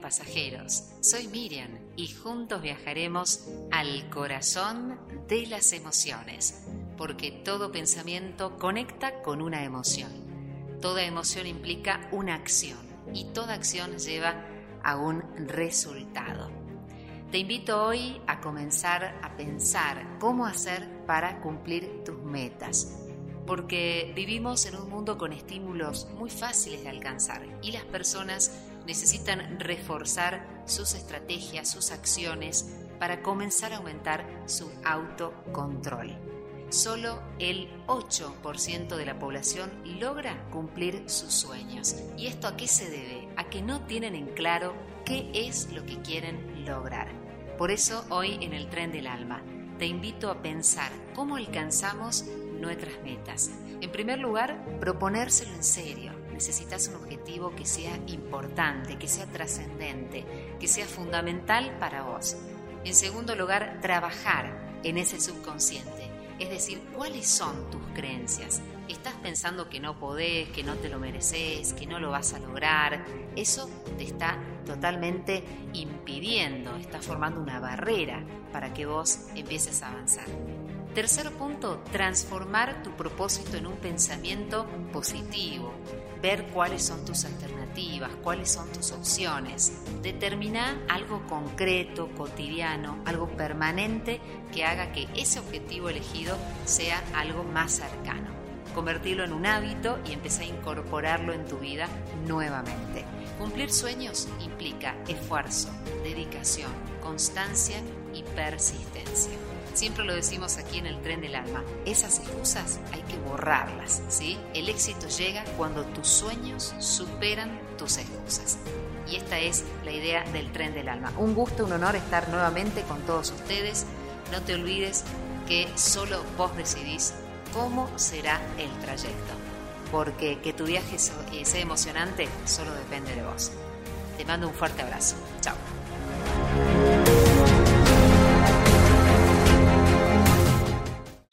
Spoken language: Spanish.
pasajeros. Soy Miriam y juntos viajaremos al corazón de las emociones, porque todo pensamiento conecta con una emoción. Toda emoción implica una acción y toda acción lleva a un resultado. Te invito hoy a comenzar a pensar cómo hacer para cumplir tus metas porque vivimos en un mundo con estímulos muy fáciles de alcanzar y las personas necesitan reforzar sus estrategias, sus acciones para comenzar a aumentar su autocontrol. Solo el 8% de la población logra cumplir sus sueños. ¿Y esto a qué se debe? A que no tienen en claro qué es lo que quieren lograr. Por eso hoy en el tren del alma te invito a pensar cómo alcanzamos nuestras metas. En primer lugar, proponérselo en serio. Necesitas un objetivo que sea importante, que sea trascendente, que sea fundamental para vos. En segundo lugar, trabajar en ese subconsciente. Es decir, ¿cuáles son tus creencias? ¿Estás pensando que no podés, que no te lo mereces, que no lo vas a lograr? Eso te está totalmente impidiendo, está formando una barrera para que vos empieces a avanzar. Tercer punto, transformar tu propósito en un pensamiento positivo. Ver cuáles son tus alternativas, cuáles son tus opciones. Determinar algo concreto, cotidiano, algo permanente que haga que ese objetivo elegido sea algo más cercano. Convertirlo en un hábito y empezar a incorporarlo en tu vida nuevamente. Cumplir sueños implica esfuerzo, dedicación, constancia y persistencia. Siempre lo decimos aquí en el tren del alma. Esas excusas hay que borrarlas, ¿sí? El éxito llega cuando tus sueños superan tus excusas. Y esta es la idea del tren del alma. Un gusto, un honor estar nuevamente con todos ustedes. No te olvides que solo vos decidís cómo será el trayecto. Porque que tu viaje sea emocionante solo depende de vos. Te mando un fuerte abrazo. Chao.